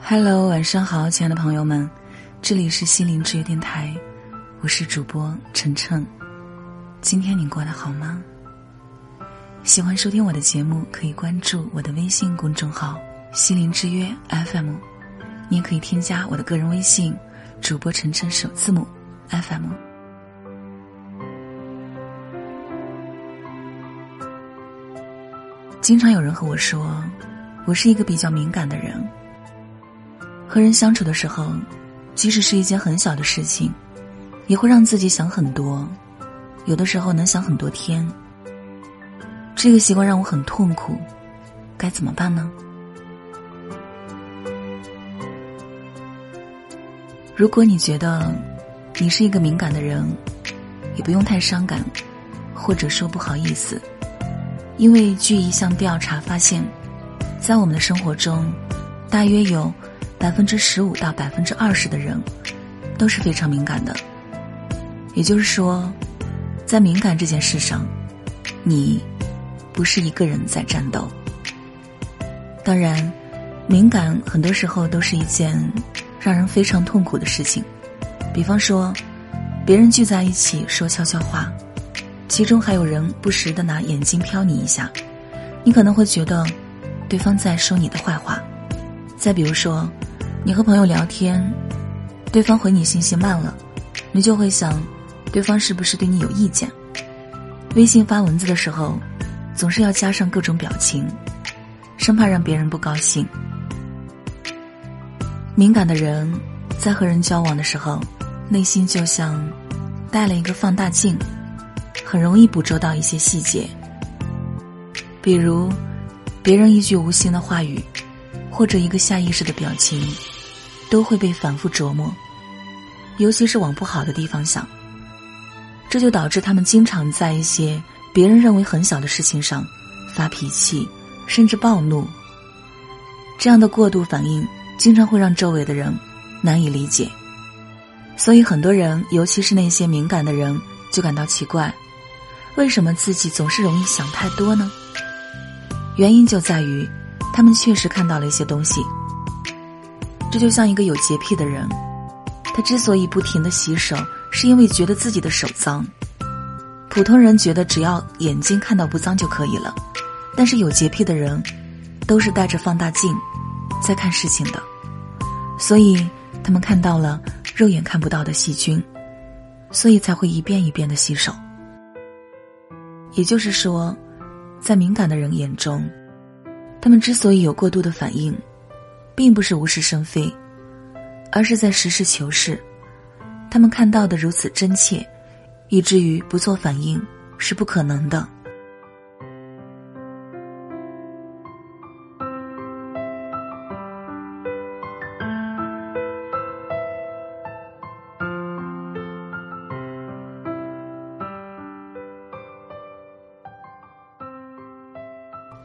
Hello，晚上好，亲爱的朋友们，这里是心灵之约电台，我是主播晨晨。今天你过得好吗？喜欢收听我的节目，可以关注我的微信公众号“心灵之约 FM”，你也可以添加我的个人微信“主播晨晨首字母 FM”。经常有人和我说，我是一个比较敏感的人。和人相处的时候，即使是一件很小的事情，也会让自己想很多，有的时候能想很多天。这个习惯让我很痛苦，该怎么办呢？如果你觉得你是一个敏感的人，也不用太伤感，或者说不好意思。因为据一项调查发现，在我们的生活中，大约有百分之十五到百分之二十的人都是非常敏感的。也就是说，在敏感这件事上，你不是一个人在战斗。当然，敏感很多时候都是一件让人非常痛苦的事情。比方说，别人聚在一起说悄悄话。其中还有人不时的拿眼睛瞟你一下，你可能会觉得对方在说你的坏话。再比如说，你和朋友聊天，对方回你信息慢了，你就会想，对方是不是对你有意见？微信发文字的时候，总是要加上各种表情，生怕让别人不高兴。敏感的人在和人交往的时候，内心就像带了一个放大镜。很容易捕捉到一些细节，比如别人一句无心的话语，或者一个下意识的表情，都会被反复琢磨，尤其是往不好的地方想。这就导致他们经常在一些别人认为很小的事情上发脾气，甚至暴怒。这样的过度反应经常会让周围的人难以理解，所以很多人，尤其是那些敏感的人，就感到奇怪。为什么自己总是容易想太多呢？原因就在于，他们确实看到了一些东西。这就像一个有洁癖的人，他之所以不停的洗手，是因为觉得自己的手脏。普通人觉得只要眼睛看到不脏就可以了，但是有洁癖的人，都是带着放大镜在看事情的，所以他们看到了肉眼看不到的细菌，所以才会一遍一遍的洗手。也就是说，在敏感的人眼中，他们之所以有过度的反应，并不是无事生非，而是在实事求是。他们看到的如此真切，以至于不做反应是不可能的。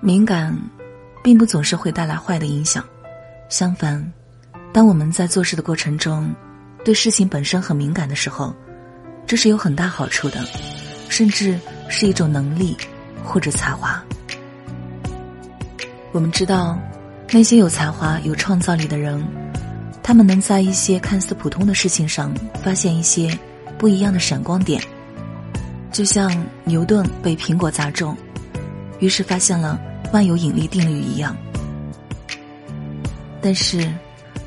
敏感，并不总是会带来坏的影响。相反，当我们在做事的过程中，对事情本身很敏感的时候，这是有很大好处的，甚至是一种能力或者才华。我们知道，那些有才华、有创造力的人，他们能在一些看似普通的事情上发现一些不一样的闪光点。就像牛顿被苹果砸中，于是发现了。万有引力定律一样，但是，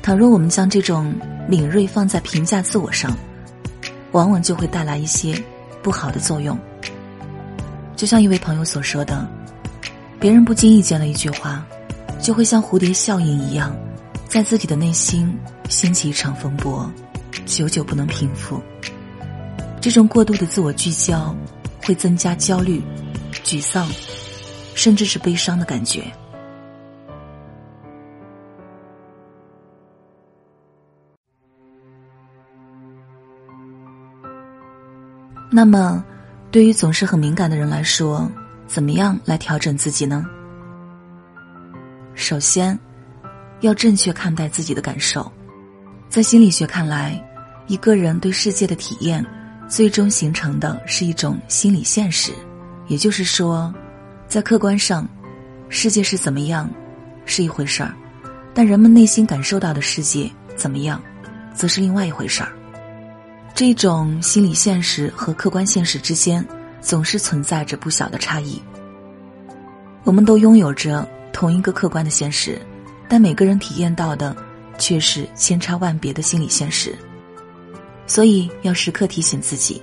倘若我们将这种敏锐放在评价自我上，往往就会带来一些不好的作用。就像一位朋友所说的，别人不经意间的一句话，就会像蝴蝶效应一样，在自己的内心掀起一场风波，久久不能平复。这种过度的自我聚焦，会增加焦虑、沮丧。甚至是悲伤的感觉。那么，对于总是很敏感的人来说，怎么样来调整自己呢？首先，要正确看待自己的感受。在心理学看来，一个人对世界的体验，最终形成的是一种心理现实，也就是说。在客观上，世界是怎么样，是一回事儿；但人们内心感受到的世界怎么样，则是另外一回事儿。这种心理现实和客观现实之间，总是存在着不小的差异。我们都拥有着同一个客观的现实，但每个人体验到的却是千差万别的心理现实。所以要时刻提醒自己，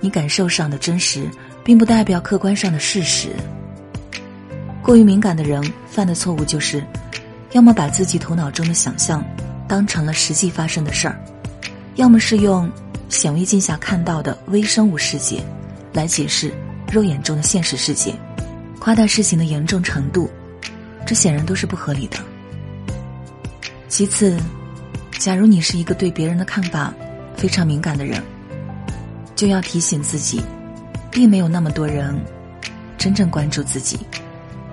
你感受上的真实，并不代表客观上的事实。过于敏感的人犯的错误就是，要么把自己头脑中的想象当成了实际发生的事儿，要么是用显微镜下看到的微生物世界来解释肉眼中的现实世界，夸大事情的严重程度，这显然都是不合理的。其次，假如你是一个对别人的看法非常敏感的人，就要提醒自己，并没有那么多人真正关注自己。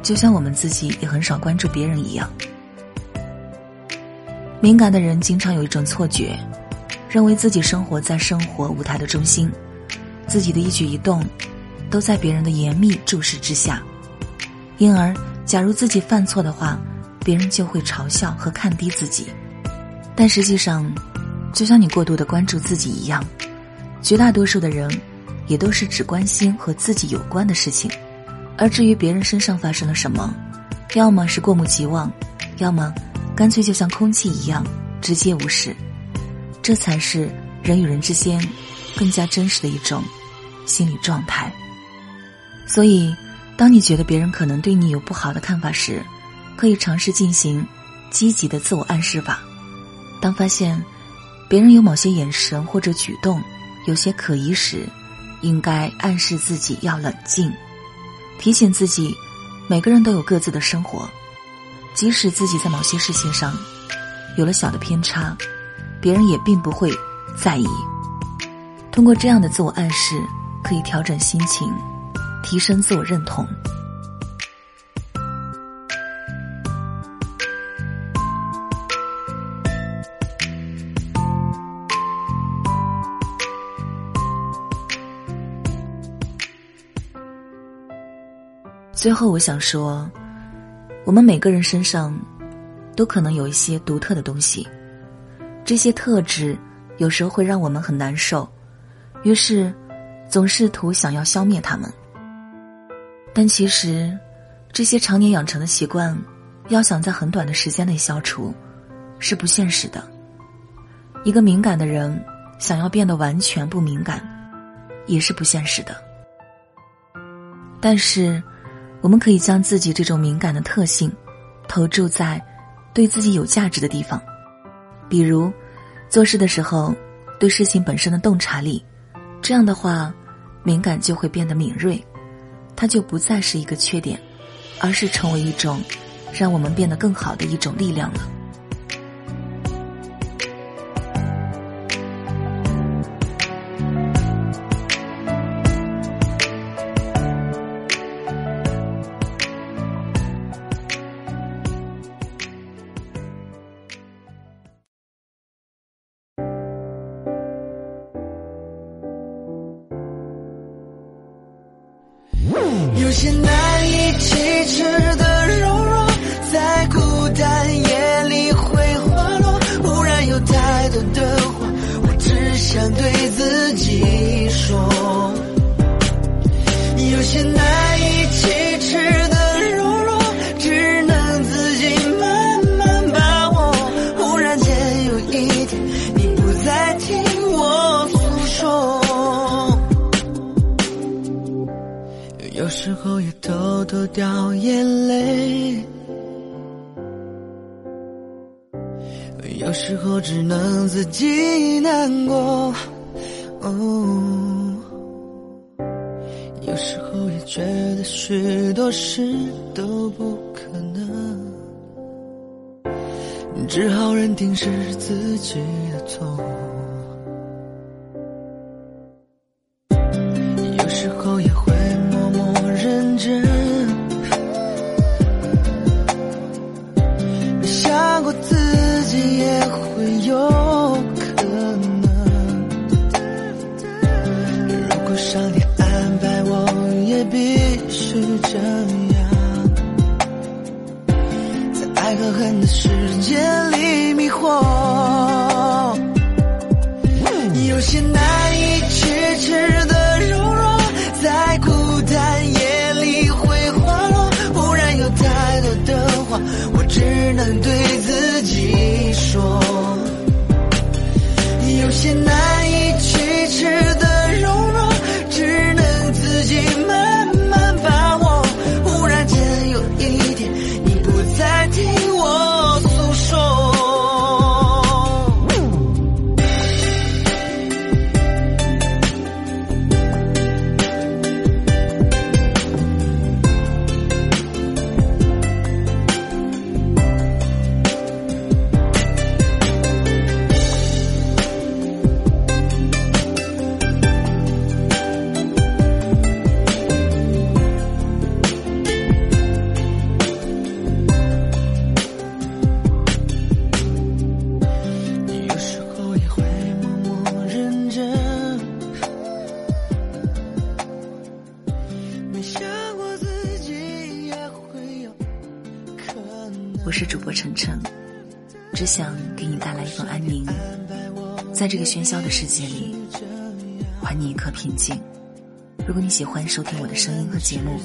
就像我们自己也很少关注别人一样，敏感的人经常有一种错觉，认为自己生活在生活舞台的中心，自己的一举一动都在别人的严密注视之下，因而，假如自己犯错的话，别人就会嘲笑和看低自己。但实际上，就像你过度的关注自己一样，绝大多数的人也都是只关心和自己有关的事情。而至于别人身上发生了什么，要么是过目即忘，要么干脆就像空气一样直接无视，这才是人与人之间更加真实的一种心理状态。所以，当你觉得别人可能对你有不好的看法时，可以尝试进行积极的自我暗示法。当发现别人有某些眼神或者举动有些可疑时，应该暗示自己要冷静。提醒自己，每个人都有各自的生活，即使自己在某些事情上有了小的偏差，别人也并不会在意。通过这样的自我暗示，可以调整心情，提升自我认同。最后，我想说，我们每个人身上都可能有一些独特的东西，这些特质有时候会让我们很难受，于是总试图想要消灭他们。但其实，这些常年养成的习惯，要想在很短的时间内消除，是不现实的。一个敏感的人想要变得完全不敏感，也是不现实的。但是。我们可以将自己这种敏感的特性投注在对自己有价值的地方，比如做事的时候对事情本身的洞察力，这样的话，敏感就会变得敏锐，它就不再是一个缺点，而是成为一种让我们变得更好的一种力量了。有些难以启齿的柔弱，在孤单夜里会滑落。忽然有太多的话，我只想对自己说。掉眼泪，有时候只能自己难过。哦，有时候也觉得许多事都不可能，只好认定是自己的错。想过自己也会有可能，如果上天安排，我也必须这样。在爱和恨的世界里迷惑。有些难只想给你带来一份安宁，在这个喧嚣的世界里，还你一颗平静。如果你喜欢收听我的声音和节目，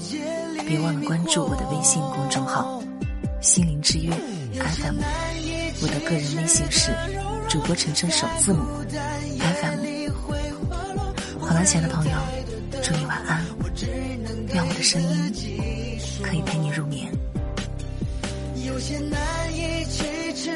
别忘了关注我的微信公众号“心灵之约 FM”，我的个人微信是主播晨晨首字母 FM。好了，亲爱的朋友，祝你晚安，愿我的声音可以陪你入眠。有些难以启齿